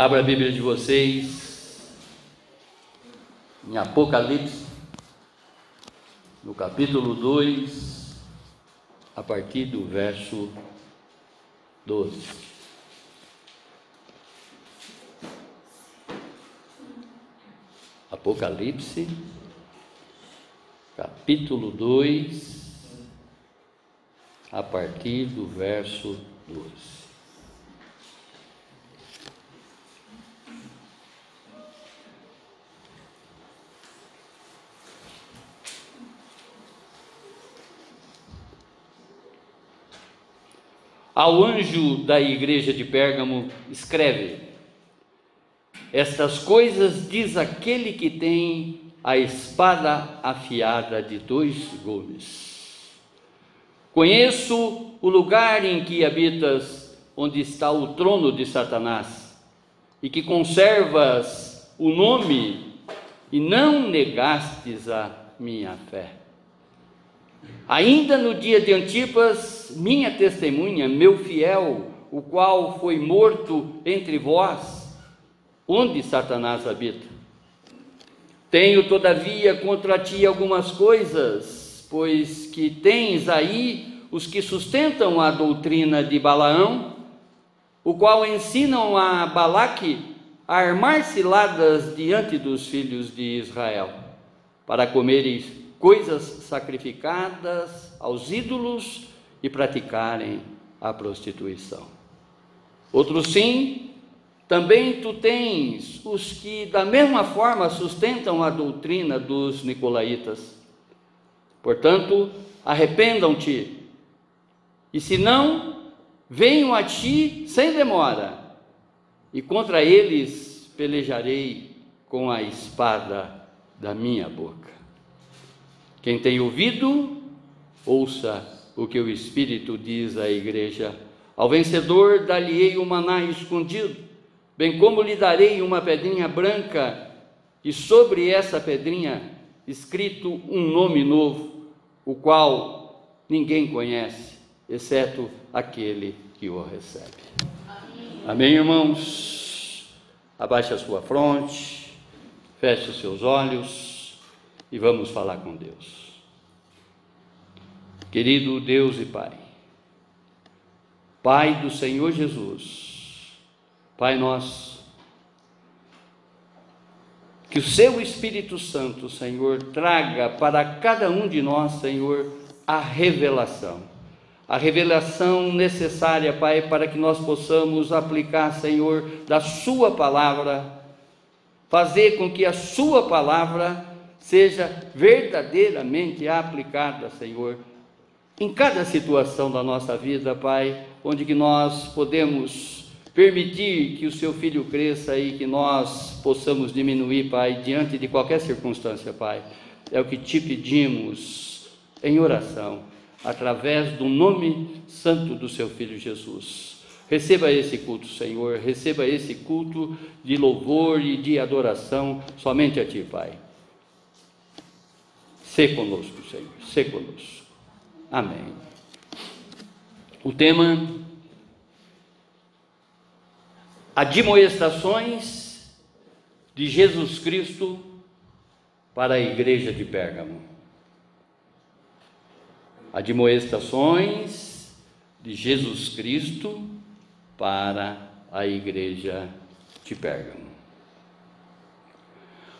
Abra a Bíblia de vocês em Apocalipse, no capítulo 2, a partir do verso 12. Apocalipse, capítulo 2, a partir do verso 12. Ao anjo da igreja de Pérgamo, escreve: Estas coisas diz aquele que tem a espada afiada de dois gumes. Conheço o lugar em que habitas, onde está o trono de Satanás, e que conservas o nome e não negastes a minha fé. Ainda no dia de Antipas, minha testemunha, meu fiel, o qual foi morto entre vós, onde Satanás habita. Tenho, todavia, contra ti algumas coisas, pois que tens aí os que sustentam a doutrina de Balaão, o qual ensinam a Balaque a armar ciladas diante dos filhos de Israel, para comerem coisas sacrificadas aos ídolos e praticarem a prostituição. Outro sim, também tu tens os que da mesma forma sustentam a doutrina dos nicolaítas. Portanto, arrependam-te, e se não, venham a ti sem demora, e contra eles pelejarei com a espada da minha boca. Quem tem ouvido, ouça o que o Espírito diz à igreja. Ao vencedor dar-lhe-ei o maná escondido, bem como lhe darei uma pedrinha branca, e sobre essa pedrinha escrito um nome novo, o qual ninguém conhece, exceto aquele que o recebe. Amém, Amém irmãos? Abaixe a sua fronte, feche os seus olhos e vamos falar com Deus. Querido Deus e Pai, Pai do Senhor Jesus, Pai nosso, que o Seu Espírito Santo, Senhor, traga para cada um de nós, Senhor, a revelação. A revelação necessária, Pai, para que nós possamos aplicar, Senhor, da Sua palavra, fazer com que a Sua palavra seja verdadeiramente aplicada, Senhor, em cada situação da nossa vida, Pai, onde que nós podemos permitir que o seu filho cresça e que nós possamos diminuir, Pai, diante de qualquer circunstância, Pai. É o que te pedimos em oração, através do nome santo do seu filho Jesus. Receba esse culto, Senhor, receba esse culto de louvor e de adoração somente a Ti, Pai. Sê conosco, Senhor, sê conosco. Amém. O tema: Admoestações de Jesus Cristo para a igreja de Pérgamo. Admoestações de Jesus Cristo para a igreja de Pérgamo.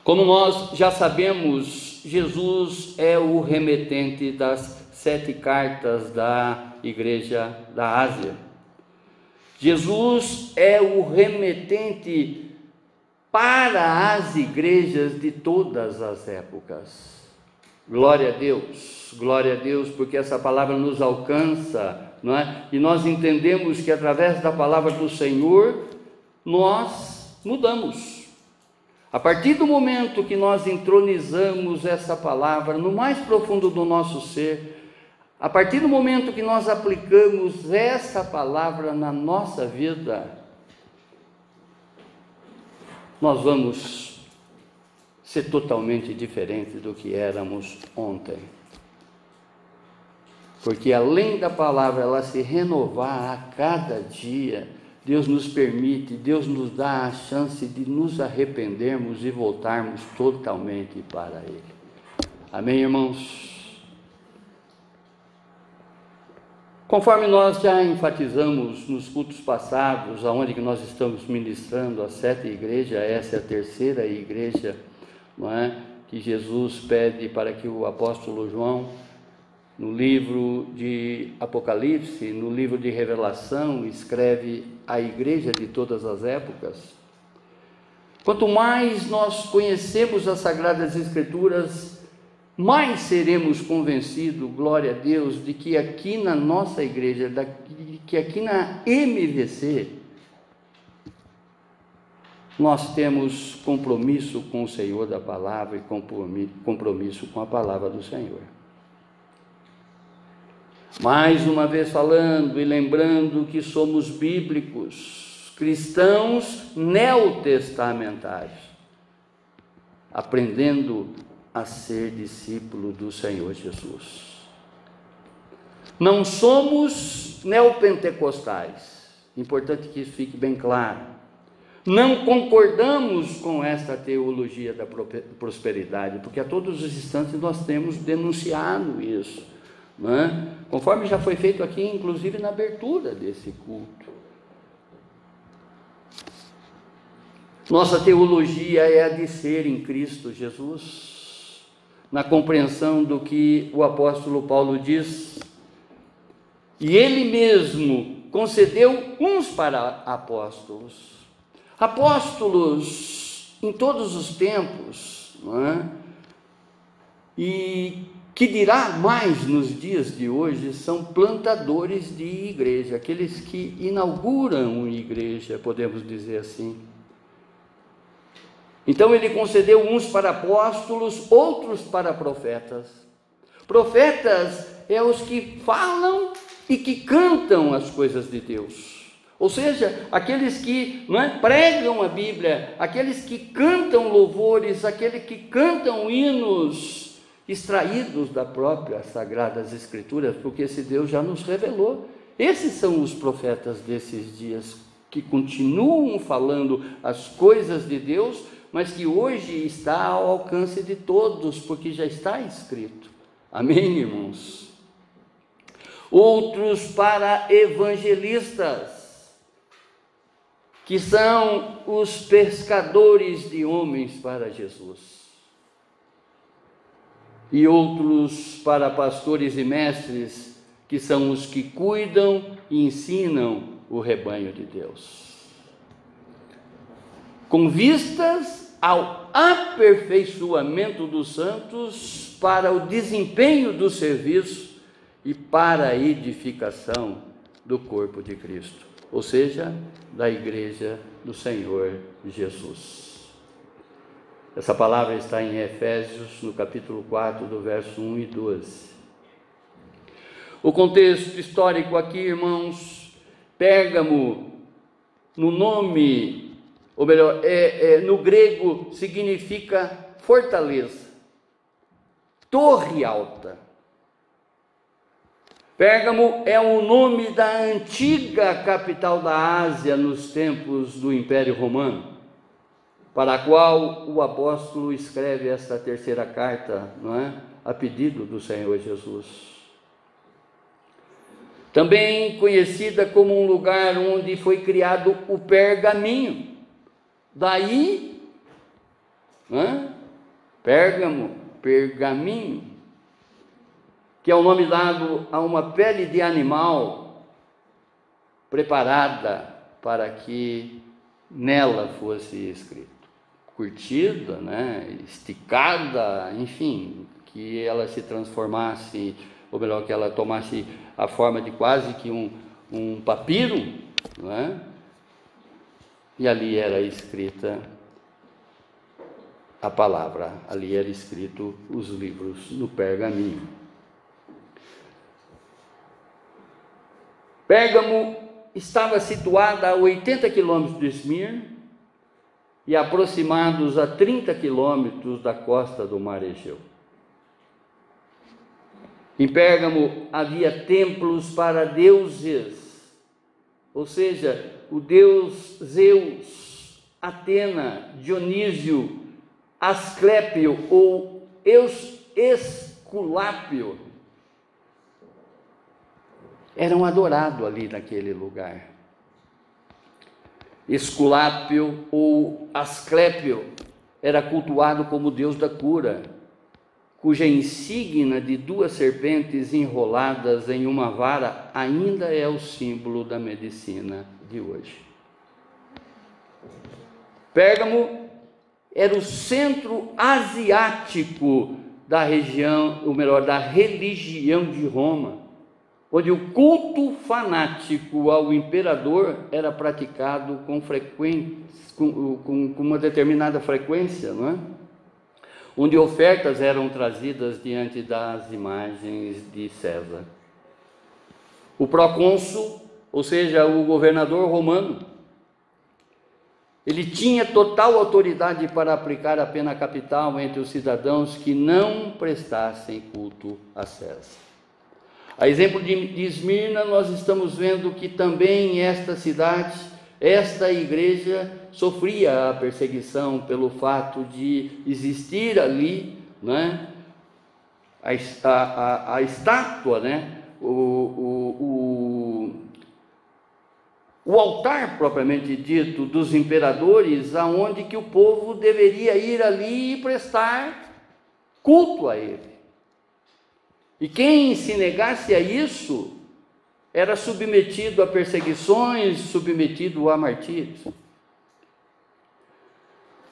Como nós já sabemos, Jesus é o remetente das sete cartas da igreja da Ásia. Jesus é o remetente para as igrejas de todas as épocas. Glória a Deus, glória a Deus, porque essa palavra nos alcança, não é? E nós entendemos que através da palavra do Senhor nós mudamos. A partir do momento que nós entronizamos essa palavra no mais profundo do nosso ser, a partir do momento que nós aplicamos essa palavra na nossa vida, nós vamos ser totalmente diferentes do que éramos ontem. Porque além da palavra ela se renovar a cada dia, Deus nos permite, Deus nos dá a chance de nos arrependermos e voltarmos totalmente para Ele. Amém, irmãos? Conforme nós já enfatizamos nos cultos passados, aonde que nós estamos ministrando a sete igreja, essa é a terceira igreja, não é? Que Jesus pede para que o apóstolo João, no livro de Apocalipse, no livro de Revelação, escreve a igreja de todas as épocas. Quanto mais nós conhecemos as sagradas escrituras, mais seremos convencidos, glória a Deus, de que aqui na nossa igreja, de que aqui na MVC, nós temos compromisso com o Senhor da palavra e compromisso com a palavra do Senhor. Mais uma vez falando e lembrando que somos bíblicos, cristãos neotestamentários, aprendendo a ser discípulo do Senhor Jesus. Não somos neopentecostais, importante que isso fique bem claro. Não concordamos com esta teologia da prosperidade, porque a todos os instantes nós temos denunciado isso, é? conforme já foi feito aqui, inclusive na abertura desse culto. Nossa teologia é a de ser em Cristo Jesus na compreensão do que o apóstolo Paulo diz. E ele mesmo concedeu uns para apóstolos. Apóstolos em todos os tempos, não é? E que dirá mais nos dias de hoje são plantadores de igreja, aqueles que inauguram uma igreja, podemos dizer assim. Então ele concedeu uns para apóstolos, outros para profetas. Profetas é os que falam e que cantam as coisas de Deus. Ou seja, aqueles que é, pregam a Bíblia, aqueles que cantam louvores, aqueles que cantam hinos extraídos da própria Sagradas Escrituras, porque esse Deus já nos revelou. Esses são os profetas desses dias que continuam falando as coisas de Deus mas que hoje está ao alcance de todos, porque já está escrito. Amém, irmãos? Outros para evangelistas, que são os pescadores de homens para Jesus. E outros para pastores e mestres, que são os que cuidam e ensinam o rebanho de Deus com vistas ao aperfeiçoamento dos santos para o desempenho do serviço e para a edificação do corpo de Cristo, ou seja, da igreja do Senhor Jesus. Essa palavra está em Efésios, no capítulo 4, do verso 1 e 12. O contexto histórico aqui, irmãos, Pérgamo, no nome ou melhor, é, é, no grego significa fortaleza, torre alta. Pérgamo é o nome da antiga capital da Ásia nos tempos do Império Romano, para a qual o apóstolo escreve esta terceira carta, não é? A pedido do Senhor Jesus. Também conhecida como um lugar onde foi criado o pergaminho Daí, né, Pérgamo, pergaminho, que é o nome dado a uma pele de animal preparada para que nela fosse escrito. Curtida, né, esticada, enfim, que ela se transformasse, ou melhor, que ela tomasse a forma de quase que um, um papiro, não é? e ali era escrita a palavra, ali era escrito os livros no pergaminho. Pérgamo estava situada a 80 quilômetros de Esmir e aproximados a 30 quilômetros da costa do Mar Egeu. Em Pérgamo havia templos para deuses, ou seja, o deus Zeus, Atena, Dionísio, Asclépio ou Esculápio eram adorados ali naquele lugar. Esculápio ou Asclépio era cultuado como deus da cura, cuja insígnia de duas serpentes enroladas em uma vara ainda é o símbolo da medicina de hoje. Pérgamo era o centro asiático da região, ou melhor, da religião de Roma onde o culto fanático ao imperador era praticado com, com, com, com uma determinada frequência, não é? onde ofertas eram trazidas diante das imagens de César. O procônsul, ou seja, o governador romano, ele tinha total autoridade para aplicar a pena capital entre os cidadãos que não prestassem culto a César. A exemplo de, Esmirna, nós estamos vendo que também esta cidade, esta igreja, sofria a perseguição pelo fato de existir ali né, a, a, a estátua, né, o, o, o, o altar propriamente dito dos imperadores, aonde que o povo deveria ir ali e prestar culto a ele. E quem se negasse a isso era submetido a perseguições, submetido a martírios.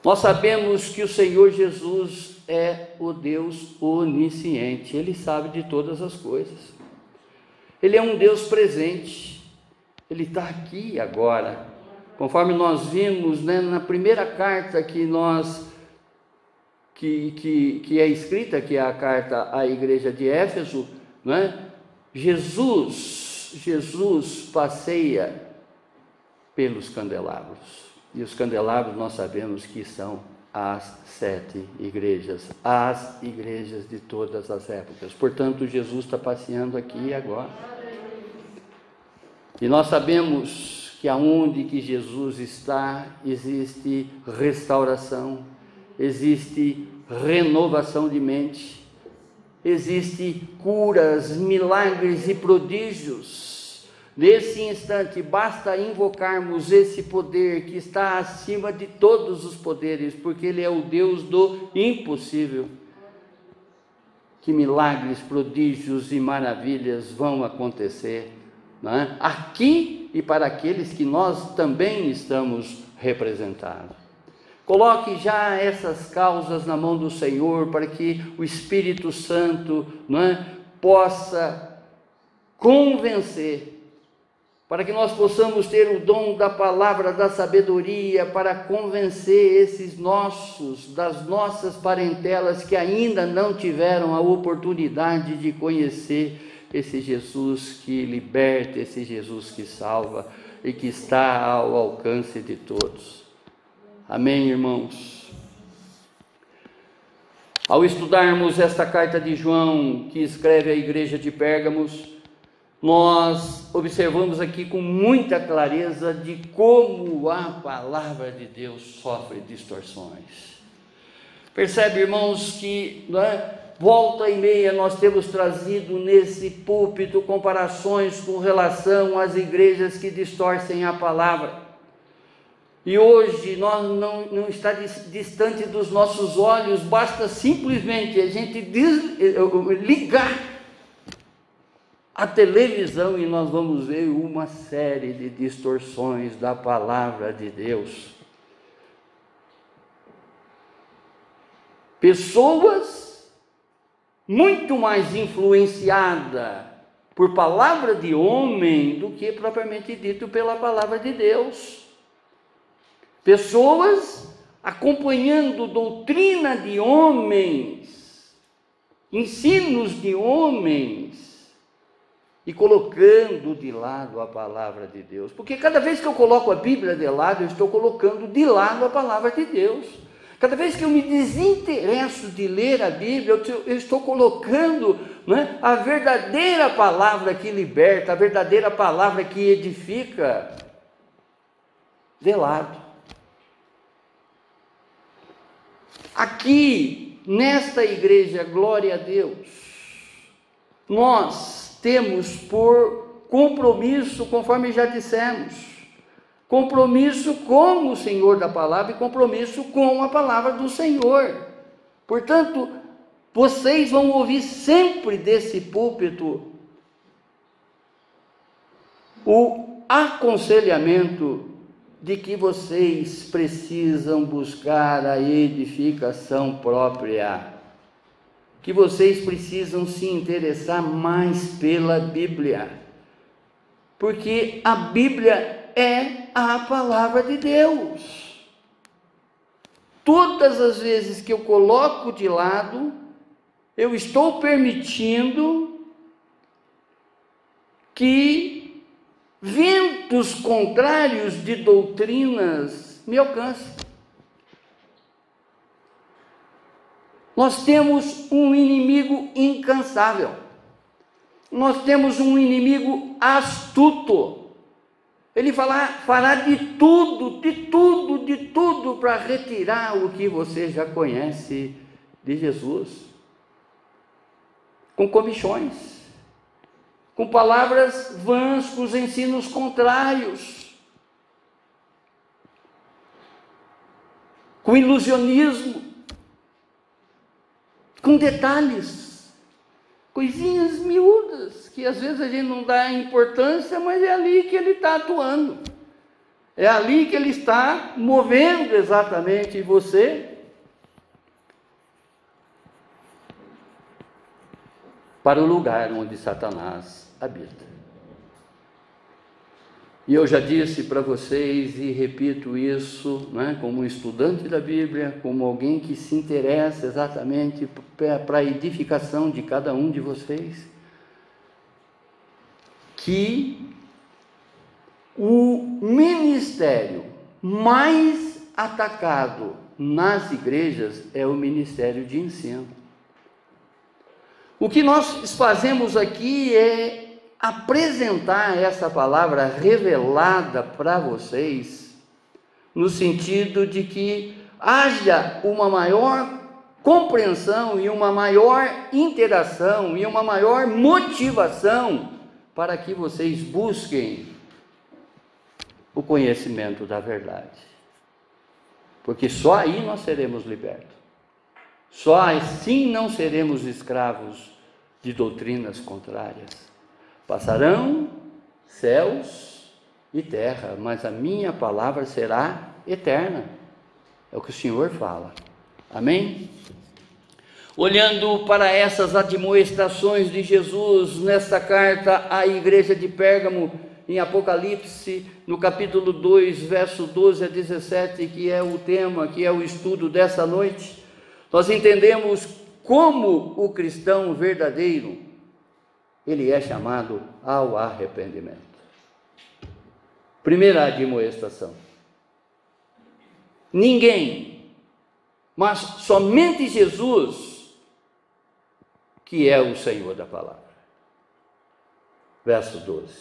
Nós sabemos que o Senhor Jesus é o Deus onisciente, Ele sabe de todas as coisas. Ele é um Deus presente, Ele está aqui agora. Conforme nós vimos né, na primeira carta que nós que, que, que é escrita, que é a carta à igreja de Éfeso, não é? Jesus, Jesus passeia pelos candelabros. E os candelabros nós sabemos que são as sete igrejas, as igrejas de todas as épocas. Portanto, Jesus está passeando aqui e agora. E nós sabemos que aonde que Jesus está, existe restauração, existe renovação de mente, existe curas, milagres e prodígios. Nesse instante, basta invocarmos esse poder que está acima de todos os poderes, porque Ele é o Deus do impossível. Que milagres, prodígios e maravilhas vão acontecer é? aqui e para aqueles que nós também estamos representados. Coloque já essas causas na mão do Senhor para que o Espírito Santo é, possa convencer, para que nós possamos ter o dom da palavra da sabedoria para convencer esses nossos, das nossas parentelas que ainda não tiveram a oportunidade de conhecer esse Jesus que liberta, esse Jesus que salva e que está ao alcance de todos. Amém, irmãos? Ao estudarmos esta carta de João, que escreve à igreja de Pérgamos, nós observamos aqui com muita clareza de como a palavra de Deus sofre distorções. Percebe, irmãos, que é, volta e meia nós temos trazido nesse púlpito comparações com relação às igrejas que distorcem a palavra. E hoje nós não, não está distante dos nossos olhos, basta simplesmente a gente des, eh, ligar a televisão e nós vamos ver uma série de distorções da palavra de Deus. Pessoas muito mais influenciadas por palavra de homem do que propriamente dito pela palavra de Deus. Pessoas acompanhando doutrina de homens, ensinos de homens, e colocando de lado a palavra de Deus. Porque cada vez que eu coloco a Bíblia de lado, eu estou colocando de lado a palavra de Deus. Cada vez que eu me desinteresso de ler a Bíblia, eu estou colocando né, a verdadeira palavra que liberta, a verdadeira palavra que edifica. velado. Aqui, nesta igreja, glória a Deus, nós temos por compromisso, conforme já dissemos, compromisso com o Senhor da palavra e compromisso com a palavra do Senhor. Portanto, vocês vão ouvir sempre desse púlpito o aconselhamento de que vocês precisam buscar a edificação própria, que vocês precisam se interessar mais pela Bíblia, porque a Bíblia é a palavra de Deus. Todas as vezes que eu coloco de lado, eu estou permitindo que ventos contrários de doutrinas me alcancem. Nós temos um inimigo incansável. Nós temos um inimigo astuto. Ele fará, fará de tudo, de tudo, de tudo para retirar o que você já conhece de Jesus. Com comichões com palavras vãs, com os ensinos contrários, com ilusionismo, com detalhes, coisinhas miúdas, que às vezes a gente não dá importância, mas é ali que ele está atuando, é ali que ele está movendo exatamente você. Para o lugar onde Satanás habita. E eu já disse para vocês e repito isso, né, como estudante da Bíblia, como alguém que se interessa exatamente para a edificação de cada um de vocês, que o ministério mais atacado nas igrejas é o ministério de ensino. O que nós fazemos aqui é apresentar essa palavra revelada para vocês, no sentido de que haja uma maior compreensão e uma maior interação e uma maior motivação para que vocês busquem o conhecimento da verdade. Porque só aí nós seremos libertos. Só assim não seremos escravos de doutrinas contrárias. Passarão céus e terra, mas a minha palavra será eterna. É o que o Senhor fala. Amém? Olhando para essas admoestações de Jesus nesta carta à igreja de Pérgamo, em Apocalipse, no capítulo 2, verso 12 a 17, que é o tema, que é o estudo dessa noite, nós entendemos como o cristão verdadeiro ele é chamado ao arrependimento. Primeira admoestação. Ninguém, mas somente Jesus, que é o Senhor da palavra. Verso 12.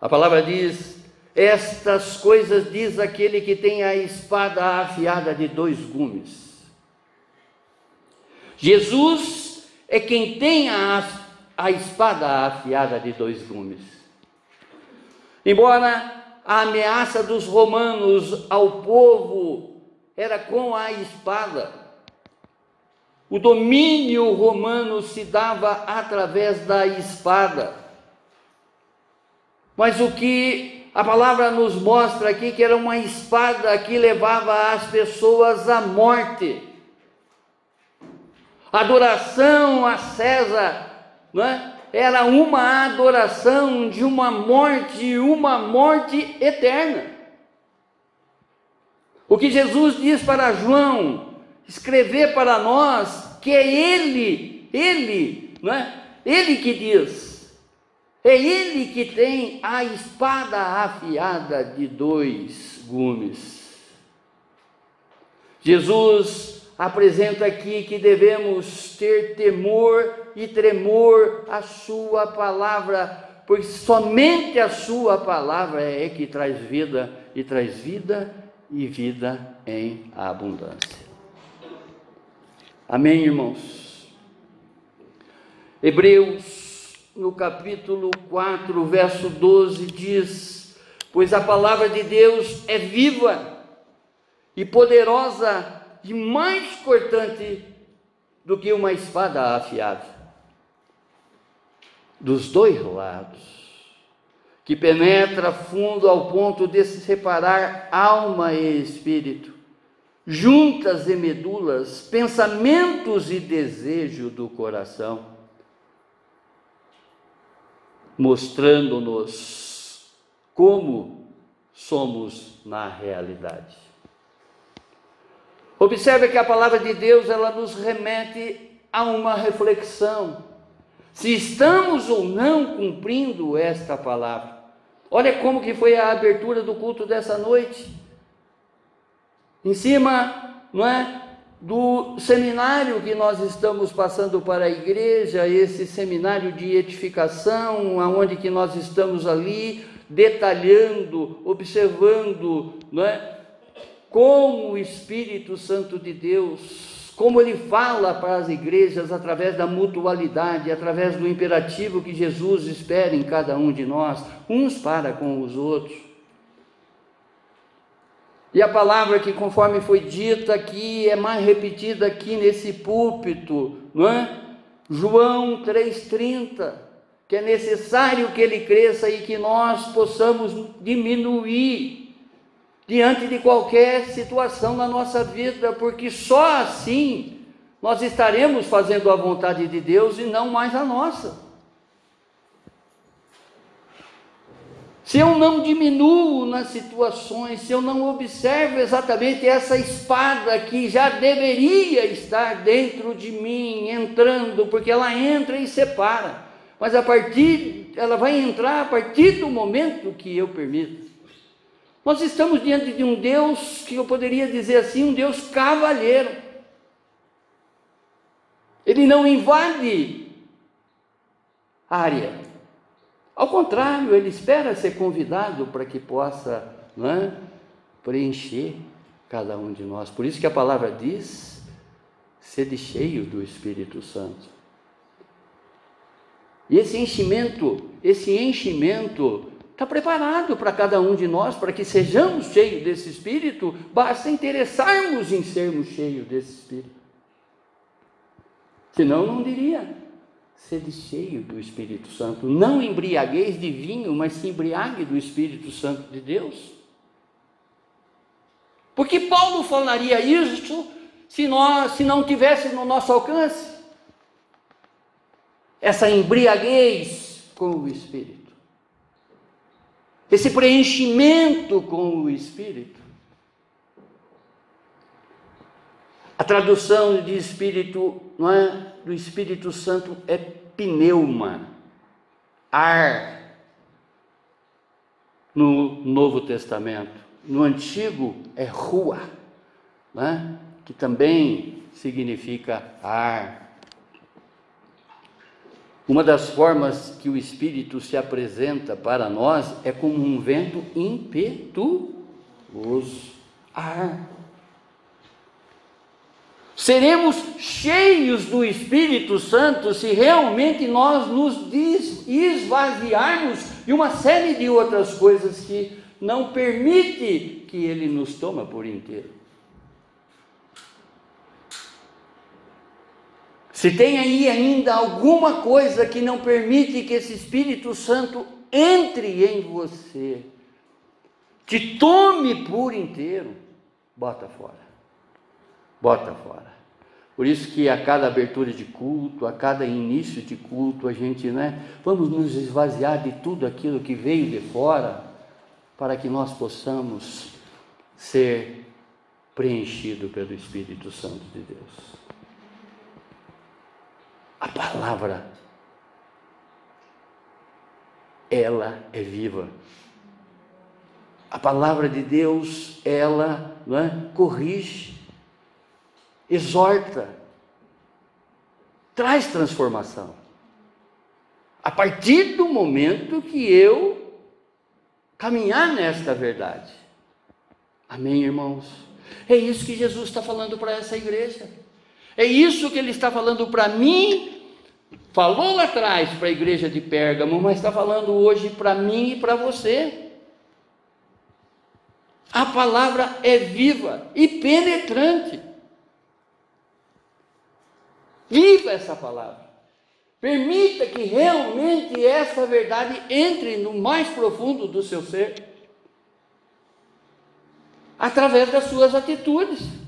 A palavra diz: Estas coisas diz aquele que tem a espada afiada de dois gumes Jesus é quem tem a, a espada afiada de dois gumes. Embora a ameaça dos romanos ao povo era com a espada, o domínio romano se dava através da espada. Mas o que a palavra nos mostra aqui que era uma espada que levava as pessoas à morte. Adoração a César, não é? Era uma adoração de uma morte, uma morte eterna. O que Jesus diz para João, escrever para nós, que é Ele, Ele, não é? Ele que diz, é Ele que tem a espada afiada de dois gumes. Jesus apresenta aqui que devemos ter temor e tremor à Sua palavra, pois somente a Sua palavra é que traz vida e traz vida e vida em abundância. Amém, irmãos? Hebreus, no capítulo 4, verso 12, diz: Pois a palavra de Deus é viva e poderosa e mais cortante do que uma espada afiada, dos dois lados, que penetra fundo ao ponto de se separar alma e espírito, juntas e medulas, pensamentos e desejo do coração, mostrando-nos como somos na realidade. Observe que a palavra de Deus ela nos remete a uma reflexão. Se estamos ou não cumprindo esta palavra. Olha como que foi a abertura do culto dessa noite. Em cima, não é, do seminário que nós estamos passando para a igreja, esse seminário de edificação, aonde que nós estamos ali detalhando, observando, não é, como o Espírito Santo de Deus, como ele fala para as igrejas através da mutualidade, através do imperativo que Jesus espera em cada um de nós, uns para com os outros. E a palavra que, conforme foi dita aqui, é mais repetida aqui nesse púlpito, não é? João 3,30, que é necessário que ele cresça e que nós possamos diminuir diante de qualquer situação na nossa vida, porque só assim nós estaremos fazendo a vontade de Deus e não mais a nossa. Se eu não diminuo nas situações, se eu não observo exatamente essa espada que já deveria estar dentro de mim, entrando, porque ela entra e separa, mas a partir, ela vai entrar a partir do momento que eu permito. Nós estamos diante de um Deus que eu poderia dizer assim, um Deus cavalheiro. Ele não invade área. Ao contrário, ele espera ser convidado para que possa é, preencher cada um de nós. Por isso que a palavra diz: sede cheio do Espírito Santo. E esse enchimento, esse enchimento está preparado para cada um de nós, para que sejamos cheios desse Espírito, basta interessarmos em sermos cheios desse Espírito. Senão, não diria, sede cheio do Espírito Santo. Não embriaguez de vinho, mas se embriague do Espírito Santo de Deus. Porque Paulo falaria isso se nós se não tivesse no nosso alcance essa embriaguez com o Espírito esse preenchimento com o Espírito. A tradução de Espírito, não é, do Espírito Santo é pneuma, ar. No Novo Testamento, no Antigo é rua, né? que também significa ar. Uma das formas que o Espírito se apresenta para nós é como um vento impetuoso. Seremos cheios do Espírito Santo se realmente nós nos esvaziarmos de uma série de outras coisas que não permite que Ele nos toma por inteiro. Se tem aí ainda alguma coisa que não permite que esse Espírito Santo entre em você, te tome por inteiro, bota fora. Bota fora. Por isso que a cada abertura de culto, a cada início de culto, a gente, né, vamos nos esvaziar de tudo aquilo que veio de fora, para que nós possamos ser preenchido pelo Espírito Santo de Deus. A palavra, ela é viva. A palavra de Deus, ela é, corrige, exorta, traz transformação. A partir do momento que eu caminhar nesta verdade, Amém, irmãos? É isso que Jesus está falando para essa igreja. É isso que ele está falando para mim. Falou lá atrás para a igreja de Pérgamo, mas está falando hoje para mim e para você. A palavra é viva e penetrante. Viva essa palavra. Permita que realmente essa verdade entre no mais profundo do seu ser, através das suas atitudes.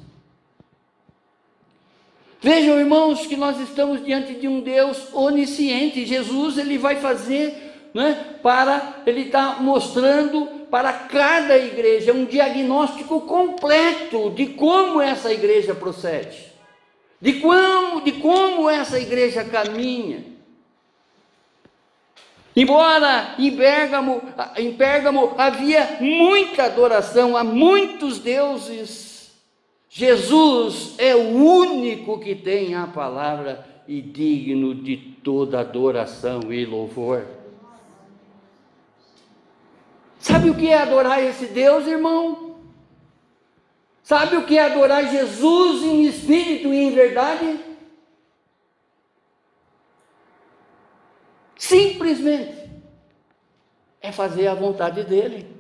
Vejam, irmãos, que nós estamos diante de um Deus onisciente. Jesus ele vai fazer, né, para ele está mostrando para cada igreja um diagnóstico completo de como essa igreja procede de como, de como essa igreja caminha. Embora em Pérgamo, em Pérgamo havia muita adoração a muitos deuses, Jesus é o único que tem a palavra e digno de toda adoração e louvor. Sabe o que é adorar esse Deus, irmão? Sabe o que é adorar Jesus em espírito e em verdade? Simplesmente é fazer a vontade dele.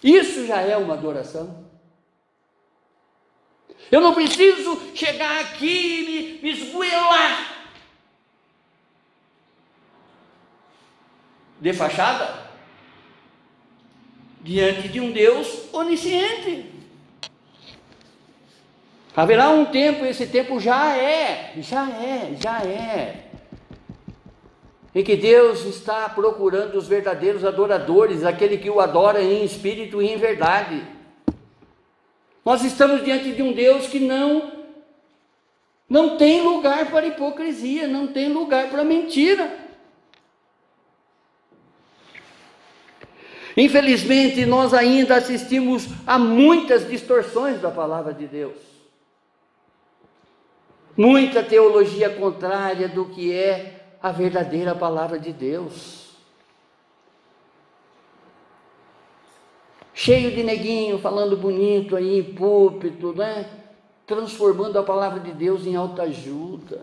Isso já é uma adoração. Eu não preciso chegar aqui e me, me esgoelar de fachada diante de um Deus onisciente. Haverá um tempo, esse tempo já é, já é, já é, em que Deus está procurando os verdadeiros adoradores, aquele que o adora em espírito e em verdade. Nós estamos diante de um Deus que não não tem lugar para hipocrisia, não tem lugar para mentira. Infelizmente, nós ainda assistimos a muitas distorções da palavra de Deus muita teologia contrária do que é a verdadeira palavra de Deus. Cheio de neguinho falando bonito aí em púlpito, né? Transformando a palavra de Deus em alta ajuda.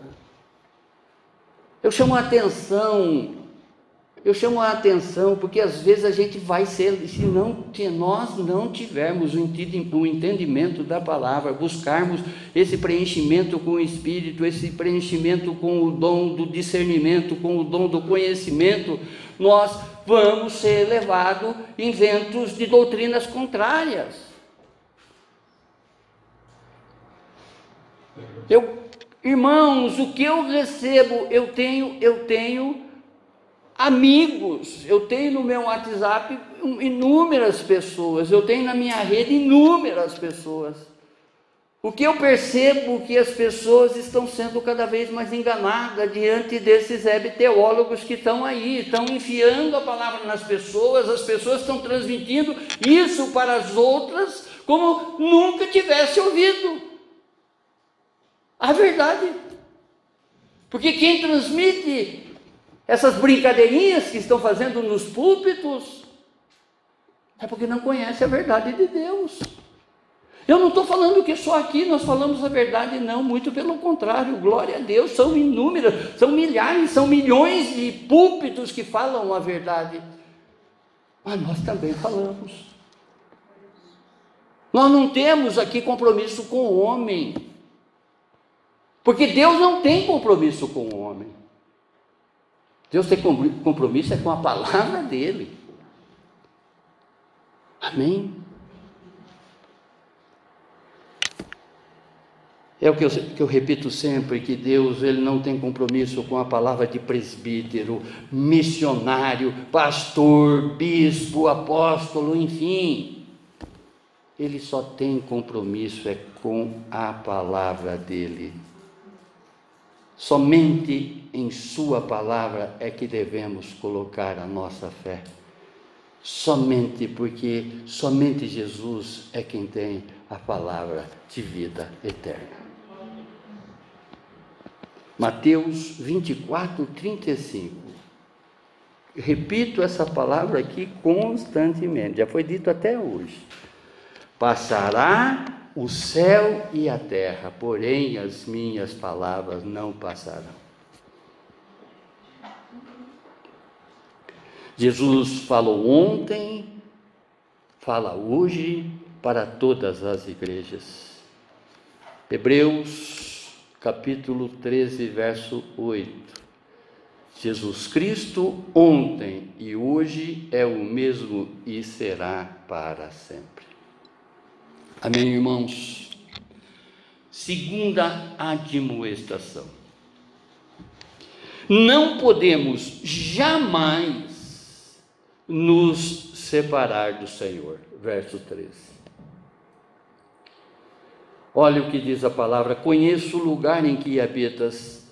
Eu chamo a atenção eu chamo a atenção porque às vezes a gente vai ser, se, não, se nós não tivermos o entendimento da palavra, buscarmos esse preenchimento com o Espírito, esse preenchimento com o dom do discernimento, com o dom do conhecimento, nós vamos ser levados em ventos de doutrinas contrárias. Eu, irmãos, o que eu recebo, eu tenho, eu tenho amigos. Eu tenho no meu WhatsApp inúmeras pessoas, eu tenho na minha rede inúmeras pessoas. O que eu percebo que as pessoas estão sendo cada vez mais enganadas diante desses web teólogos que estão aí, estão enfiando a palavra nas pessoas, as pessoas estão transmitindo isso para as outras como nunca tivesse ouvido. A verdade. Porque quem transmite essas brincadeirinhas que estão fazendo nos púlpitos, é porque não conhece a verdade de Deus. Eu não estou falando que só aqui nós falamos a verdade, não, muito pelo contrário, glória a Deus, são inúmeras, são milhares, são milhões de púlpitos que falam a verdade, mas nós também falamos. Nós não temos aqui compromisso com o homem, porque Deus não tem compromisso com o homem. Deus tem compromisso é com a palavra dele. Amém? É o que eu, que eu, repito sempre, que Deus ele não tem compromisso com a palavra de presbítero, missionário, pastor, bispo, apóstolo, enfim. Ele só tem compromisso é com a palavra dele. Somente em Sua palavra é que devemos colocar a nossa fé. Somente porque somente Jesus é quem tem a palavra de vida eterna. Mateus 24, 35. Repito essa palavra aqui constantemente, já foi dito até hoje. Passará o céu e a terra, porém as minhas palavras não passarão. Jesus falou ontem, fala hoje para todas as igrejas. Hebreus capítulo 13, verso 8. Jesus Cristo ontem e hoje é o mesmo e será para sempre. Amém, irmãos? Segunda admoestação. Não podemos jamais nos separar do Senhor. Verso 13. Olha o que diz a palavra: Conheço o lugar em que habitas.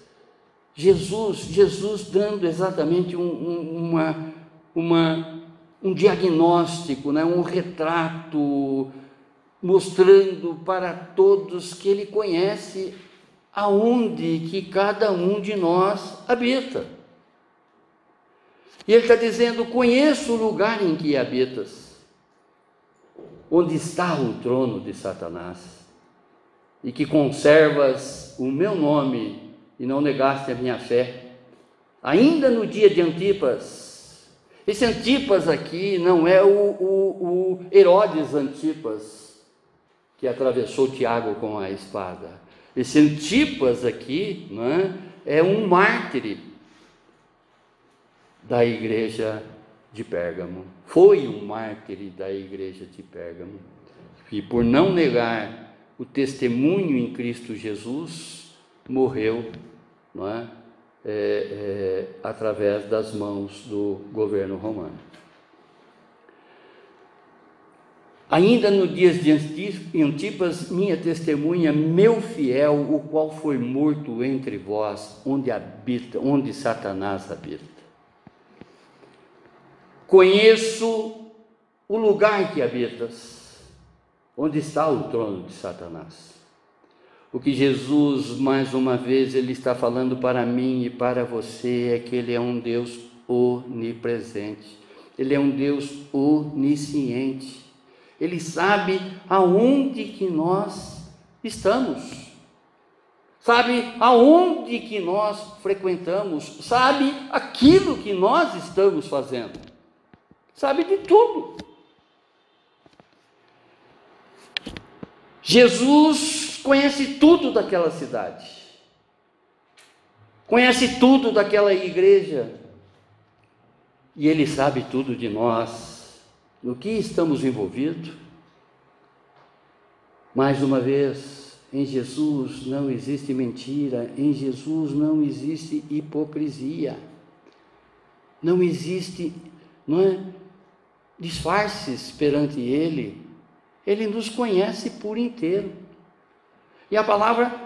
Jesus, Jesus dando exatamente um, um, uma, uma, um diagnóstico, né? um retrato mostrando para todos que Ele conhece aonde que cada um de nós habita. E Ele está dizendo: Conheço o lugar em que habitas, onde está o trono de Satanás, e que conservas o meu nome e não negaste a minha fé. Ainda no dia de Antipas, esse Antipas aqui não é o, o, o Herodes Antipas, que atravessou Tiago com a espada. Esse Antipas aqui né, é um mártir da igreja de Pérgamo. Foi um mártir da igreja de Pérgamo. E por não negar o testemunho em Cristo Jesus, morreu não é? É, é, através das mãos do governo romano. Ainda no dias de Antipas, minha testemunha, meu fiel, o qual foi morto entre vós, onde habita, onde Satanás habita. Conheço o lugar que habitas, onde está o trono de Satanás. O que Jesus, mais uma vez, ele está falando para mim e para você é que ele é um Deus onipresente. Ele é um Deus onisciente. Ele sabe aonde que nós estamos. Sabe aonde que nós frequentamos, sabe aquilo que nós estamos fazendo. Sabe de tudo. Jesus conhece tudo daquela cidade. Conhece tudo daquela igreja. E ele sabe tudo de nós no que estamos envolvidos. Mais uma vez, em Jesus não existe mentira, em Jesus não existe hipocrisia, não existe, não é, disfarces perante Ele. Ele nos conhece por inteiro. E a palavra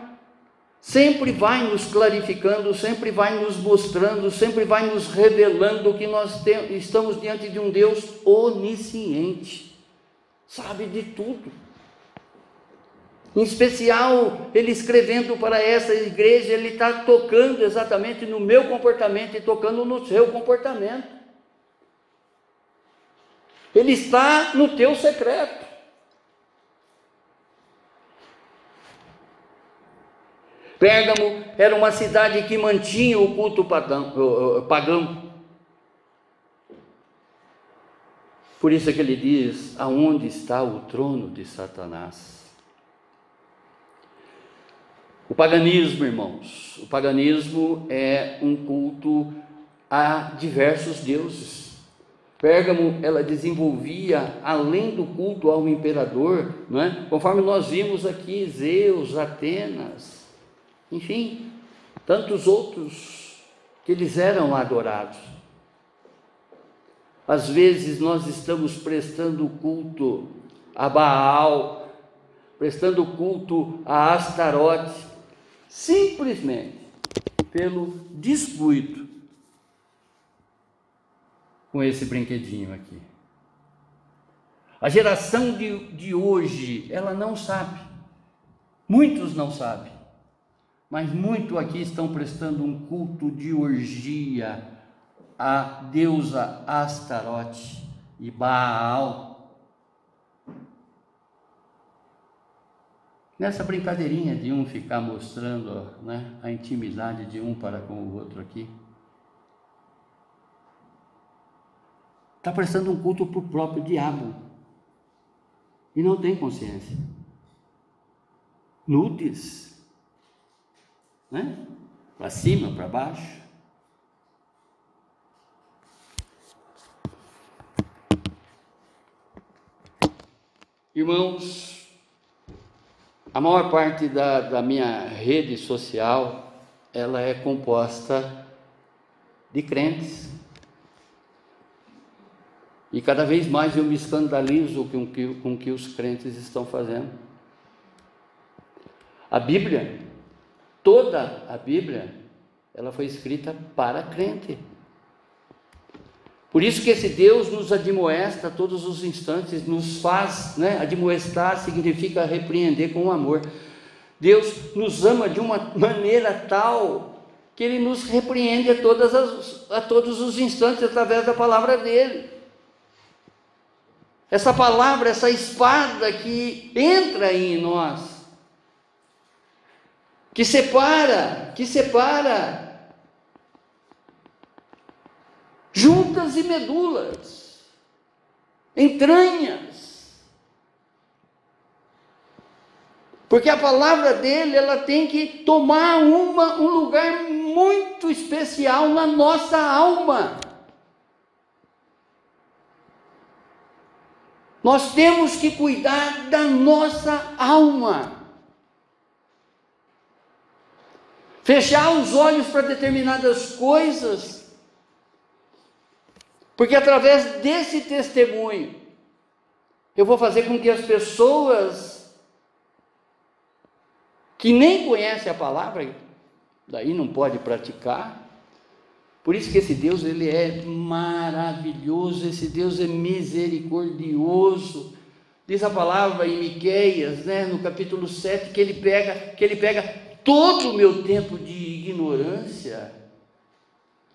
sempre vai nos clarificando, sempre vai nos mostrando, sempre vai nos revelando que nós estamos diante de um Deus onisciente, sabe de tudo. Em especial, ele escrevendo para essa igreja, ele está tocando exatamente no meu comportamento e tocando no seu comportamento. Ele está no teu secreto. Pérgamo era uma cidade que mantinha o culto pagão. Por isso é que ele diz: aonde está o trono de Satanás? O paganismo, irmãos, o paganismo é um culto a diversos deuses. Pérgamo, ela desenvolvia, além do culto ao imperador, não é? conforme nós vimos aqui, Zeus, Atenas, enfim, tantos outros que eles eram adorados. Às vezes nós estamos prestando culto a Baal, prestando culto a Astarote, simplesmente pelo descuido com esse brinquedinho aqui. A geração de, de hoje, ela não sabe, muitos não sabem mas muito aqui estão prestando um culto de orgia à deusa Astarote e Baal. Nessa brincadeirinha de um ficar mostrando né, a intimidade de um para com o outro aqui, está prestando um culto para o próprio diabo e não tem consciência. Nudes, né? Para cima, para baixo. Irmãos, a maior parte da, da minha rede social, ela é composta de crentes. E cada vez mais eu me escandalizo com o que, com o que os crentes estão fazendo. A Bíblia, toda a Bíblia, ela foi escrita para crente. Por isso que esse Deus nos admoesta todos os instantes, nos faz, né? Admoestar significa repreender com amor. Deus nos ama de uma maneira tal que Ele nos repreende a, todas as, a todos os instantes através da palavra dele. Essa palavra, essa espada que entra em nós, que separa, que separa juntas e medulas, entranhas. Porque a palavra dele, ela tem que tomar uma, um lugar muito especial na nossa alma. Nós temos que cuidar da nossa alma. Fechar os olhos para determinadas coisas porque através desse testemunho, eu vou fazer com que as pessoas que nem conhecem a palavra, daí não pode praticar. Por isso que esse Deus ele é maravilhoso, esse Deus é misericordioso. Diz a palavra em Miqueias, né, no capítulo 7, que ele pega, que ele pega todo o meu tempo de ignorância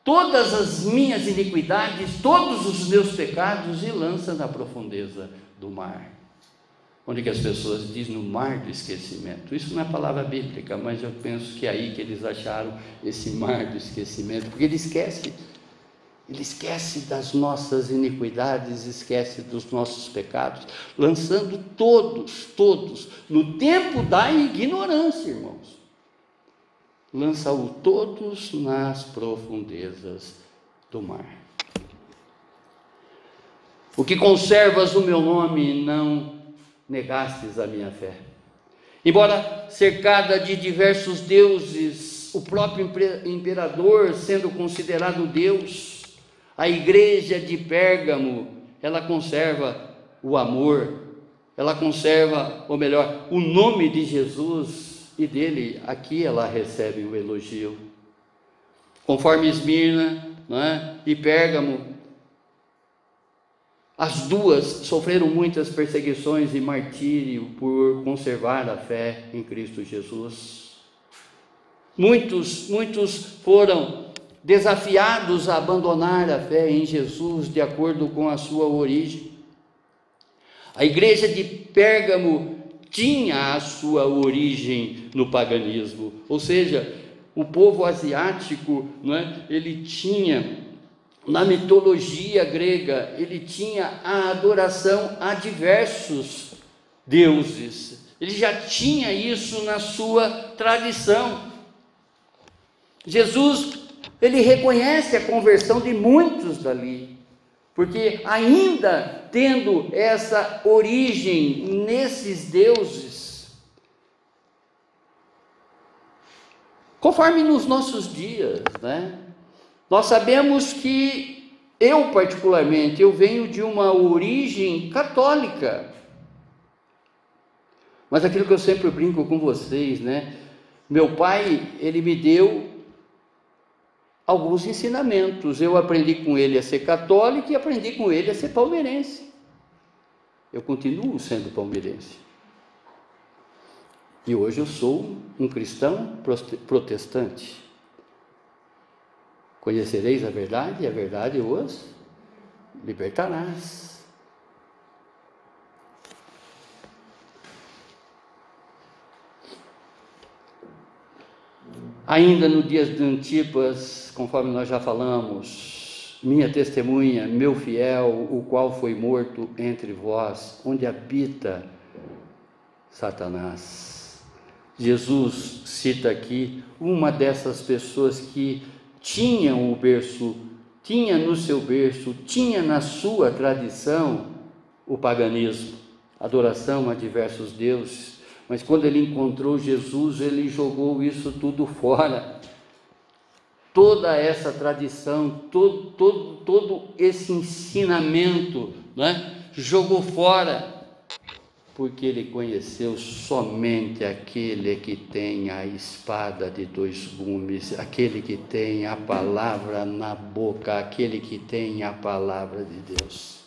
todas as minhas iniquidades, todos os meus pecados e lança na profundeza do mar. Onde que as pessoas dizem no mar do esquecimento. Isso não é palavra bíblica, mas eu penso que é aí que eles acharam esse mar do esquecimento, porque ele esquece. Ele esquece das nossas iniquidades, esquece dos nossos pecados, lançando todos, todos, no tempo da ignorância, irmãos lança-o todos nas profundezas do mar. O que conservas o meu nome, não negastes a minha fé. Embora cercada de diversos deuses, o próprio imperador sendo considerado Deus, a igreja de Pérgamo, ela conserva o amor, ela conserva, ou melhor, o nome de Jesus e dele aqui ela recebe o elogio. Conforme Esmirna é? e Pérgamo, as duas sofreram muitas perseguições e martírio por conservar a fé em Cristo Jesus. Muitos, muitos foram desafiados a abandonar a fé em Jesus de acordo com a sua origem. A igreja de Pérgamo tinha a sua origem no paganismo, ou seja, o povo asiático, não é? ele tinha na mitologia grega, ele tinha a adoração a diversos deuses. Ele já tinha isso na sua tradição. Jesus, ele reconhece a conversão de muitos dali. Porque ainda tendo essa origem nesses deuses, conforme nos nossos dias, né? Nós sabemos que eu particularmente, eu venho de uma origem católica. Mas aquilo que eu sempre brinco com vocês, né? Meu pai, ele me deu alguns ensinamentos. Eu aprendi com ele a ser católico e aprendi com ele a ser palmeirense. Eu continuo sendo palmeirense. E hoje eu sou um cristão protestante. Conhecereis a verdade e a verdade os libertarás. Ainda no dia de Antipas, conforme nós já falamos, minha testemunha, meu fiel, o qual foi morto entre vós, onde habita Satanás. Jesus cita aqui uma dessas pessoas que tinham o berço, tinha no seu berço, tinha na sua tradição o paganismo, adoração a diversos deuses, mas quando ele encontrou Jesus, ele jogou isso tudo fora. Toda essa tradição, todo, todo, todo esse ensinamento, né? jogou fora, porque ele conheceu somente aquele que tem a espada de dois gumes, aquele que tem a palavra na boca, aquele que tem a palavra de Deus.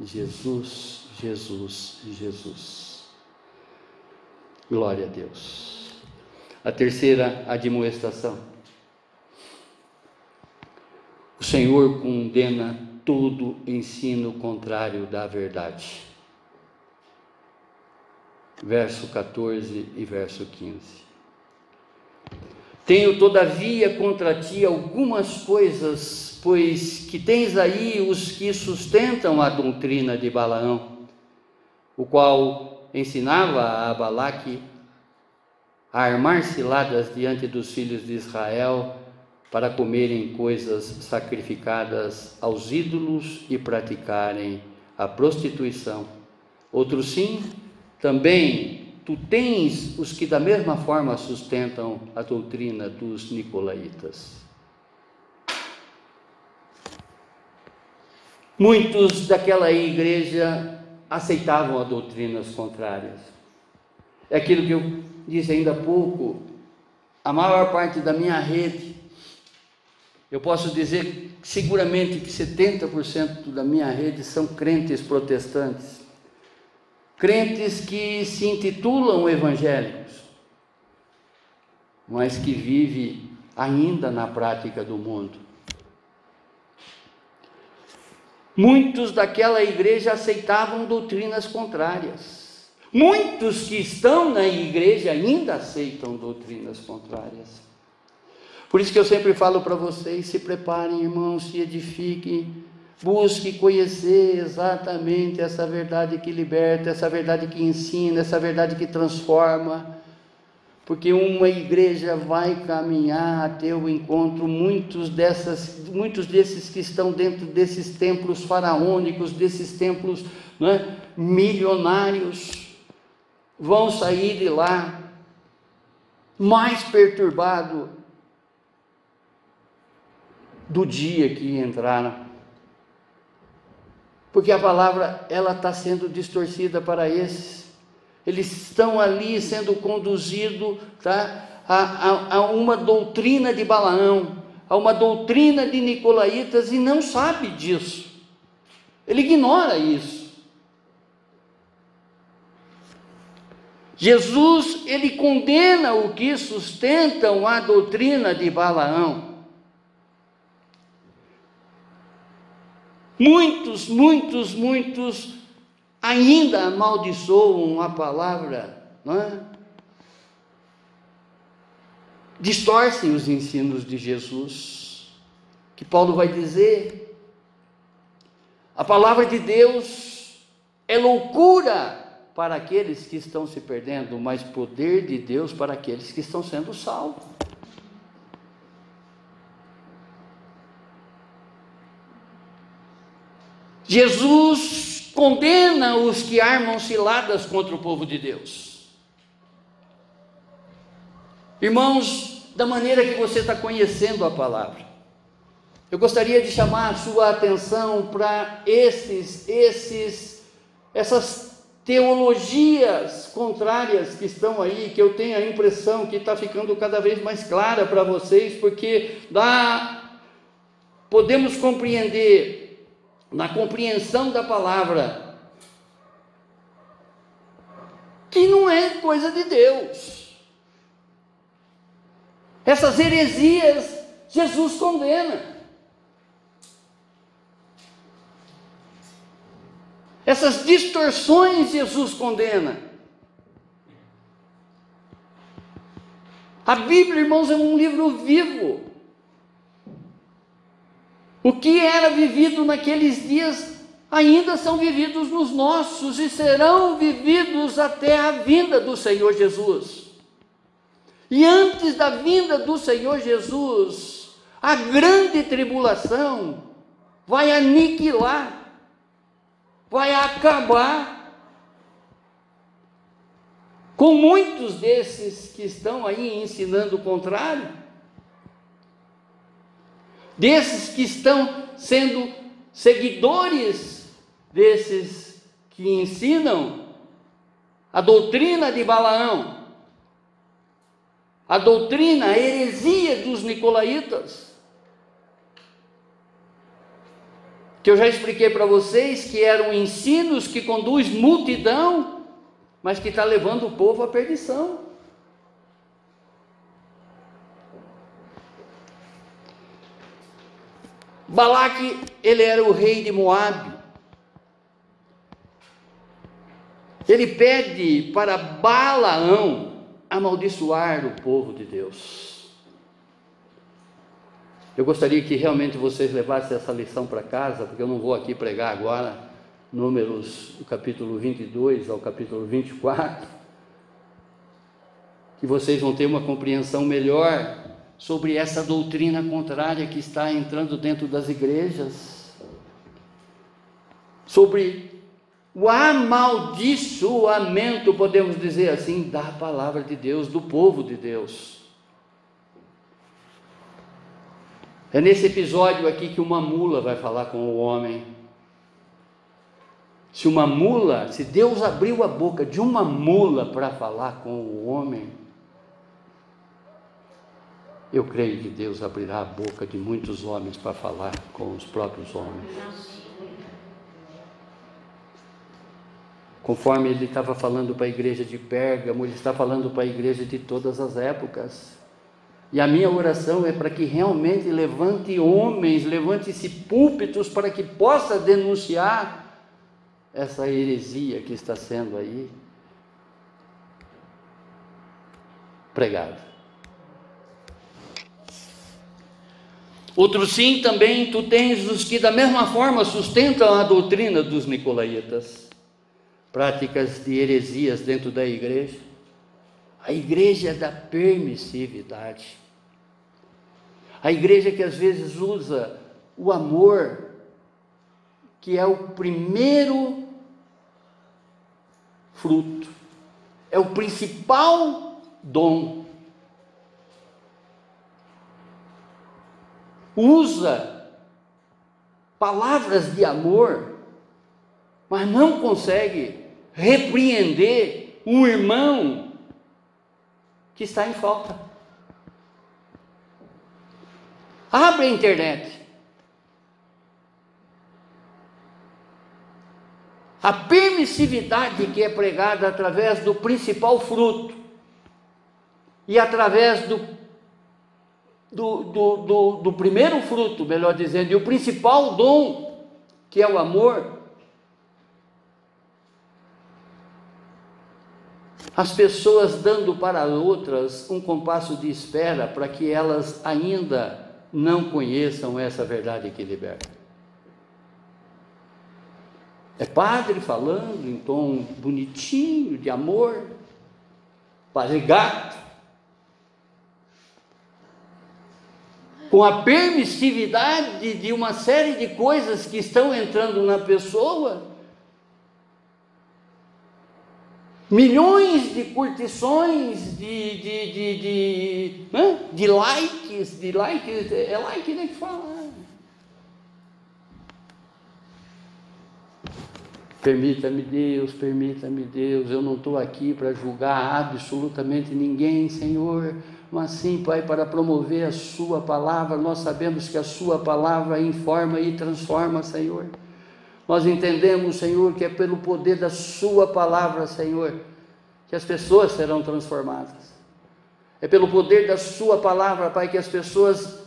Jesus, Jesus, Jesus. Glória a Deus. A terceira admoestação. O Senhor condena todo ensino contrário da verdade. Verso 14 e verso 15. Tenho, todavia, contra ti algumas coisas, pois que tens aí os que sustentam a doutrina de Balaão, o qual ensinava a Balaque a armar ciladas diante dos filhos de Israel para comerem coisas sacrificadas aos ídolos e praticarem a prostituição. Outros sim, também tu tens os que da mesma forma sustentam a doutrina dos nicolaítas. Muitos daquela igreja aceitavam as doutrinas contrárias. É aquilo que eu disse ainda há pouco, a maior parte da minha rede, eu posso dizer seguramente que 70% da minha rede são crentes protestantes. Crentes que se intitulam evangélicos, mas que vivem ainda na prática do mundo. Muitos daquela igreja aceitavam doutrinas contrárias. Muitos que estão na igreja ainda aceitam doutrinas contrárias. Por isso que eu sempre falo para vocês: se preparem, irmãos, se edifiquem, busque conhecer exatamente essa verdade que liberta, essa verdade que ensina, essa verdade que transforma porque uma igreja vai caminhar até o encontro muitos dessas muitos desses que estão dentro desses templos faraônicos desses templos né, milionários vão sair de lá mais perturbado do dia que entraram porque a palavra ela está sendo distorcida para esses eles estão ali sendo conduzidos tá, a, a, a uma doutrina de Balaão, a uma doutrina de Nicolaítas e não sabe disso. Ele ignora isso. Jesus, ele condena o que sustentam a doutrina de Balaão. Muitos, muitos, muitos ainda amaldiçoam a palavra, não é? distorcem os ensinos de Jesus, que Paulo vai dizer. A palavra de Deus é loucura para aqueles que estão se perdendo, mas poder de Deus para aqueles que estão sendo salvos. Jesus condena os que armam ciladas contra o povo de Deus. Irmãos, da maneira que você está conhecendo a palavra, eu gostaria de chamar a sua atenção para esses, esses, essas teologias contrárias que estão aí, que eu tenho a impressão que está ficando cada vez mais clara para vocês, porque dá, podemos compreender na compreensão da palavra, que não é coisa de Deus. Essas heresias Jesus condena. Essas distorções Jesus condena. A Bíblia, irmãos, é um livro vivo. O que era vivido naqueles dias ainda são vividos nos nossos e serão vividos até a vinda do Senhor Jesus. E antes da vinda do Senhor Jesus, a grande tribulação vai aniquilar, vai acabar com muitos desses que estão aí ensinando o contrário, desses que estão sendo seguidores desses que ensinam a doutrina de Balaão, a doutrina, a heresia dos nicolaítas. Que eu já expliquei para vocês que eram ensinos que conduz multidão mas que está levando o povo à perdição. Balaque, ele era o rei de Moabe. Ele pede para Balaão amaldiçoar o povo de Deus. Eu gostaria que realmente vocês levassem essa lição para casa, porque eu não vou aqui pregar agora Números, do capítulo 22 ao capítulo 24, que vocês vão ter uma compreensão melhor sobre essa doutrina contrária que está entrando dentro das igrejas, sobre o amaldiçoamento, podemos dizer assim, da palavra de Deus, do povo de Deus. É nesse episódio aqui que uma mula vai falar com o homem. Se uma mula, se Deus abriu a boca de uma mula para falar com o homem, eu creio que Deus abrirá a boca de muitos homens para falar com os próprios homens. Conforme ele estava falando para a igreja de Pérgamo, ele está falando para a igreja de todas as épocas. E a minha oração é para que realmente levante homens, levante-se púlpitos para que possa denunciar essa heresia que está sendo aí pregada. Outro sim também, tu tens os que da mesma forma sustentam a doutrina dos nicolaítas, práticas de heresias dentro da igreja. A igreja da permissividade. A igreja que às vezes usa o amor, que é o primeiro fruto. É o principal dom. Usa palavras de amor, mas não consegue repreender um irmão que está em falta. Abre a internet. a permissividade que é pregada através do principal fruto e através do, do, do, do, do primeiro fruto, melhor dizendo, e o principal dom, que é o amor, as pessoas dando para outras um compasso de espera para que elas ainda não conheçam essa verdade que liberta. É padre falando em tom bonitinho, de amor, padre gato, com a permissividade de uma série de coisas que estão entrando na pessoa, milhões de curtições, de, de, de, de, de likes, de likes, é like né, que fala, Permita-me, Deus, permita-me, Deus, eu não estou aqui para julgar absolutamente ninguém, Senhor, mas sim, Pai, para promover a Sua palavra. Nós sabemos que a Sua palavra informa e transforma, Senhor. Nós entendemos, Senhor, que é pelo poder da Sua palavra, Senhor, que as pessoas serão transformadas. É pelo poder da Sua palavra, Pai, que as pessoas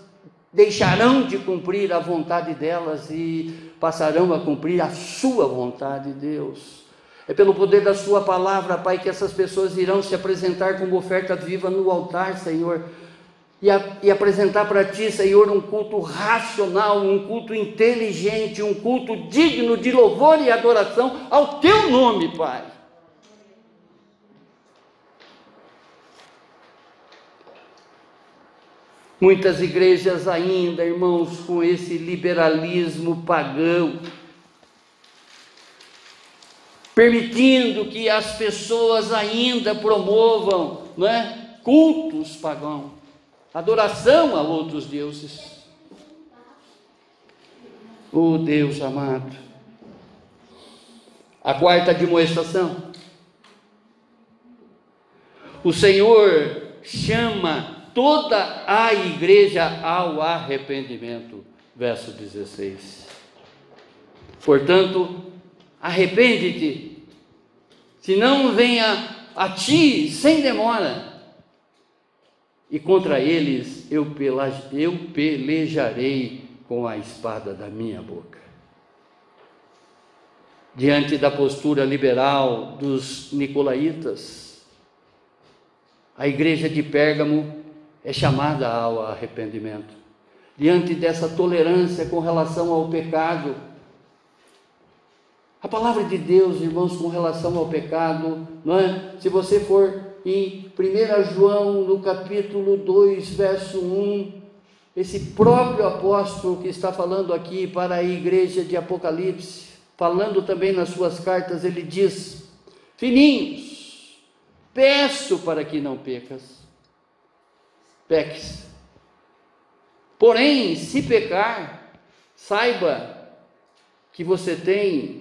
deixarão de cumprir a vontade delas e passarão a cumprir a sua vontade, Deus. É pelo poder da Sua palavra, Pai, que essas pessoas irão se apresentar como oferta viva no altar, Senhor. E, a, e apresentar para Ti, Senhor, um culto racional, um culto inteligente, um culto digno de louvor e adoração ao Teu nome, Pai. Muitas igrejas ainda, irmãos, com esse liberalismo pagão, permitindo que as pessoas ainda promovam não é, cultos pagãos, adoração a outros deuses. Oh Deus amado. A quarta demonstração. O Senhor chama toda a igreja ao arrependimento. Verso 16. Portanto, arrepende-te se não venha a ti sem demora. E contra eles eu, eu pelejarei com a espada da minha boca. Diante da postura liberal dos nicolaítas, a igreja de Pérgamo é chamada ao arrependimento. Diante dessa tolerância com relação ao pecado, a palavra de Deus, irmãos, com relação ao pecado, não é? Se você for em 1 João, no capítulo 2, verso 1, esse próprio apóstolo que está falando aqui para a igreja de Apocalipse, falando também nas suas cartas, ele diz: Filhinhos, peço para que não pecas, peques. Porém, se pecar, saiba que você tem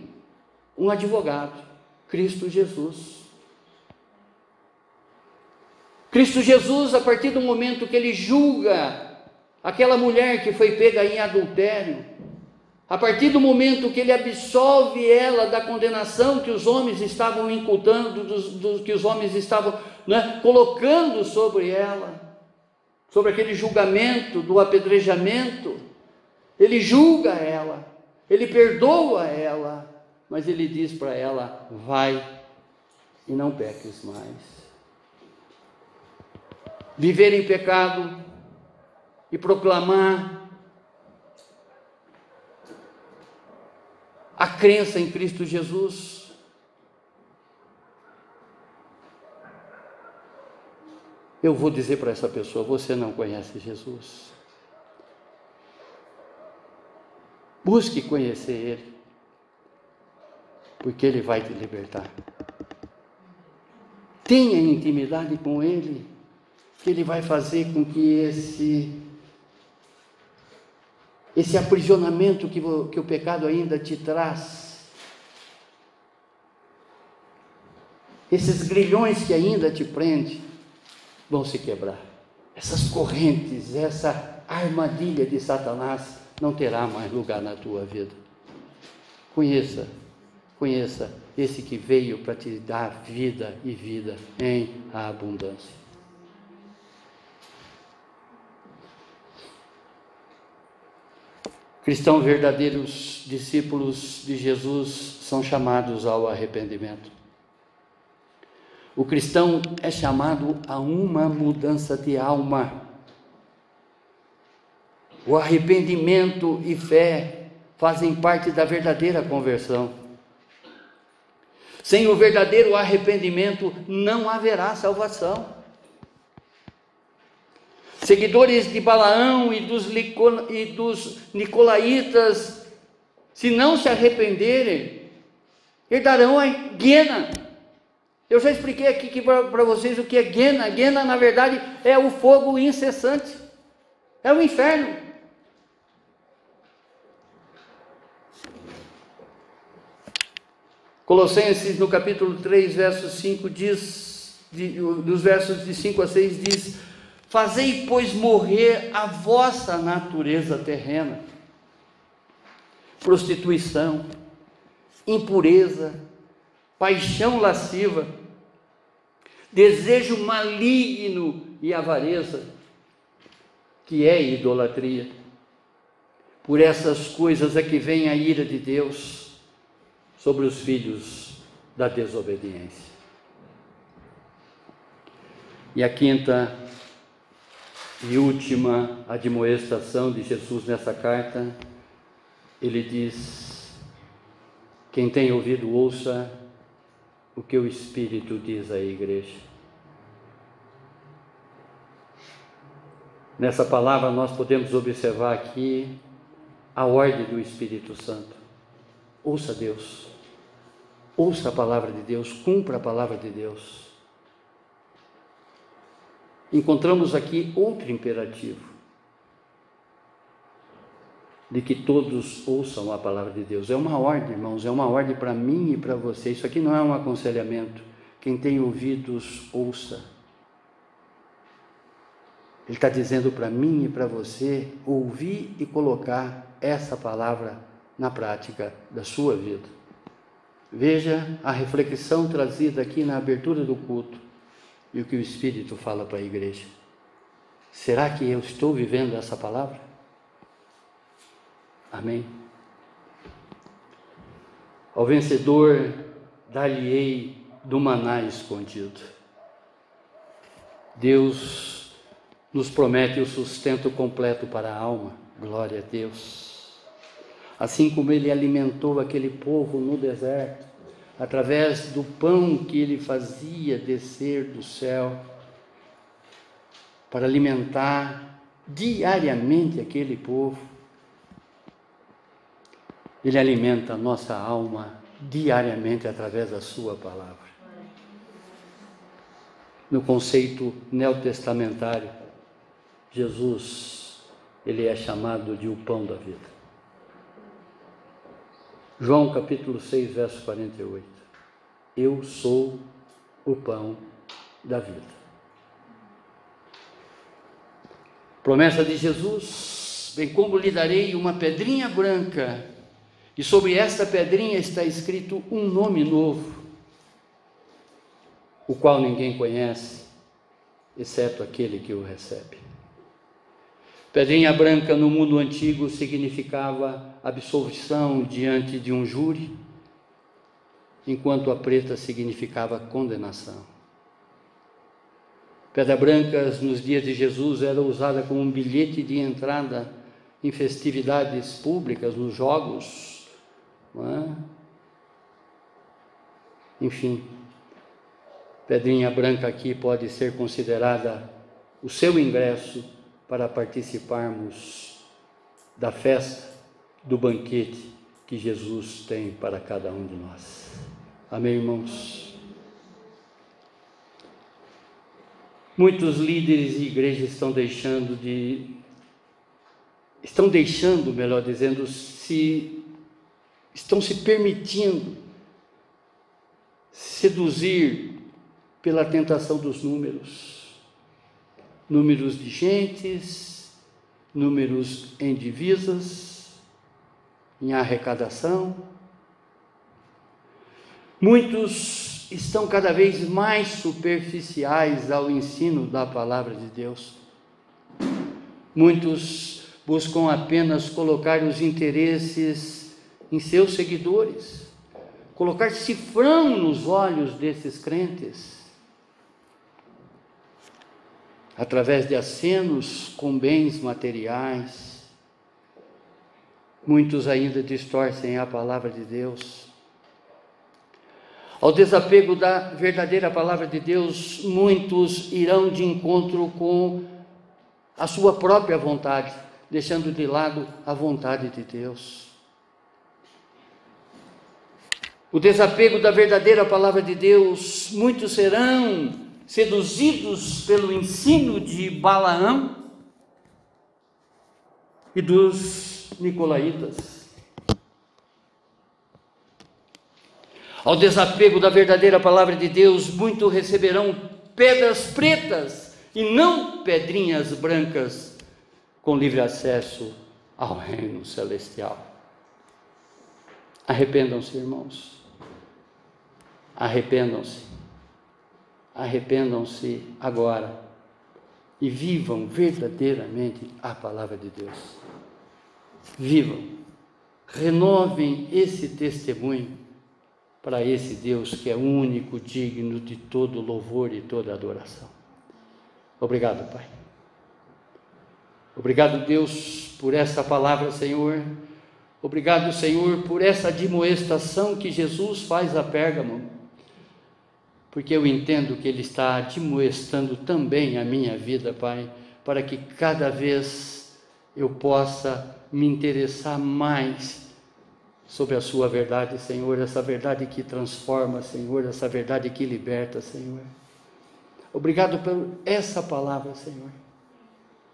um advogado, Cristo Jesus. Cristo Jesus, a partir do momento que ele julga aquela mulher que foi pega em adultério, a partir do momento que ele absolve ela da condenação que os homens estavam incultando, do, do que os homens estavam né, colocando sobre ela, sobre aquele julgamento do apedrejamento, ele julga ela, ele perdoa ela, mas ele diz para ela: vai e não peques mais. Viver em pecado e proclamar a crença em Cristo Jesus. Eu vou dizer para essa pessoa: você não conhece Jesus. Busque conhecer Ele porque Ele vai te libertar. Tenha intimidade com Ele, que Ele vai fazer com que esse esse aprisionamento que, que o pecado ainda te traz, esses grilhões que ainda te prende, vão se quebrar. Essas correntes, essa armadilha de Satanás não terá mais lugar na tua vida. Conheça Conheça esse que veio para te dar vida e vida em abundância. Cristãos verdadeiros discípulos de Jesus são chamados ao arrependimento. O cristão é chamado a uma mudança de alma. O arrependimento e fé fazem parte da verdadeira conversão. Sem o verdadeiro arrependimento não haverá salvação. Seguidores de Balaão e dos, e dos Nicolaitas, se não se arrependerem, herdarão a Guena. Eu já expliquei aqui para vocês o que é Guena. Guena, na verdade, é o fogo incessante, é o inferno. Colossenses, no capítulo 3, verso 5, diz, de, dos versos de 5 a 6, diz: Fazei, pois, morrer a vossa natureza terrena, prostituição, impureza, paixão lasciva, desejo maligno e avareza, que é idolatria. Por essas coisas é que vem a ira de Deus sobre os filhos da desobediência. E a quinta e última admoestação de Jesus nessa carta, ele diz: Quem tem ouvido, ouça o que o Espírito diz à igreja. Nessa palavra, nós podemos observar aqui a ordem do Espírito Santo. Ouça Deus, ouça a palavra de Deus, cumpra a palavra de Deus. Encontramos aqui outro imperativo: de que todos ouçam a palavra de Deus. É uma ordem, irmãos, é uma ordem para mim e para você. Isso aqui não é um aconselhamento. Quem tem ouvidos, ouça. Ele está dizendo para mim e para você ouvir e colocar essa palavra na prática da sua vida. Veja a reflexão trazida aqui na abertura do culto e o que o Espírito fala para a igreja. Será que eu estou vivendo essa palavra? Amém. Ao vencedor dar-lhe-ei do maná escondido. Deus nos promete o sustento completo para a alma. Glória a Deus. Assim como ele alimentou aquele povo no deserto, através do pão que ele fazia descer do céu, para alimentar diariamente aquele povo, ele alimenta a nossa alma diariamente através da Sua palavra. No conceito neotestamentário, Jesus, ele é chamado de o pão da vida. João capítulo 6, verso 48. Eu sou o pão da vida. Promessa de Jesus, bem como lhe darei uma pedrinha branca, e sobre esta pedrinha está escrito um nome novo, o qual ninguém conhece, exceto aquele que o recebe. Pedrinha branca no mundo antigo significava absolvição diante de um júri, enquanto a preta significava condenação. Pedra brancas nos dias de Jesus era usada como um bilhete de entrada em festividades públicas, nos jogos, é? enfim. Pedrinha branca aqui pode ser considerada o seu ingresso para participarmos da festa, do banquete que Jesus tem para cada um de nós. Amém, irmãos? Muitos líderes e igrejas estão deixando de estão deixando, melhor dizendo, se estão se permitindo seduzir pela tentação dos números números de gentes, números em divisas, em arrecadação. Muitos estão cada vez mais superficiais ao ensino da palavra de Deus. Muitos buscam apenas colocar os interesses em seus seguidores, colocar cifrão nos olhos desses crentes através de acenos com bens materiais. Muitos ainda distorcem a palavra de Deus. Ao desapego da verdadeira palavra de Deus, muitos irão de encontro com a sua própria vontade, deixando de lado a vontade de Deus. O desapego da verdadeira palavra de Deus, muitos serão seduzidos pelo ensino de Balaão e dos nicolaítas. Ao desapego da verdadeira palavra de Deus, muitos receberão pedras pretas e não pedrinhas brancas com livre acesso ao reino celestial. Arrependam-se, irmãos. Arrependam-se arrependam-se agora e vivam verdadeiramente a palavra de Deus. Vivam, renovem esse testemunho para esse Deus que é único, digno de todo louvor e toda adoração. Obrigado, Pai. Obrigado, Deus, por essa palavra, Senhor. Obrigado, Senhor, por essa admoestação que Jesus faz a Pérgamo, porque eu entendo que Ele está admoestando também a minha vida, Pai, para que cada vez eu possa me interessar mais sobre a Sua verdade, Senhor, essa verdade que transforma, Senhor, essa verdade que liberta, Senhor. Obrigado por essa palavra, Senhor.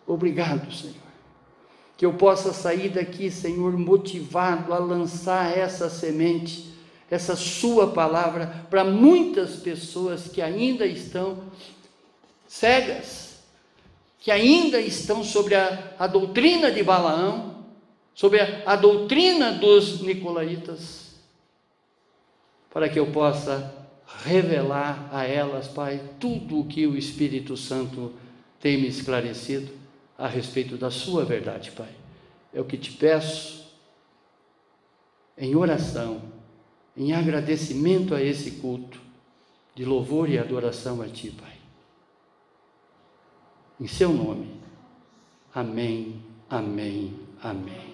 Obrigado, Senhor. Que eu possa sair daqui, Senhor, motivado a lançar essa semente, essa Sua palavra, para muitas pessoas que ainda estão cegas, que ainda estão sobre a, a doutrina de Balaão, sobre a, a doutrina dos Nicolaítas, para que eu possa revelar a elas, Pai, tudo o que o Espírito Santo tem me esclarecido a respeito da Sua verdade, Pai. É o que te peço em oração, em agradecimento a esse culto de louvor e adoração a Ti, Pai. Em Seu nome. Amém, amém, amém.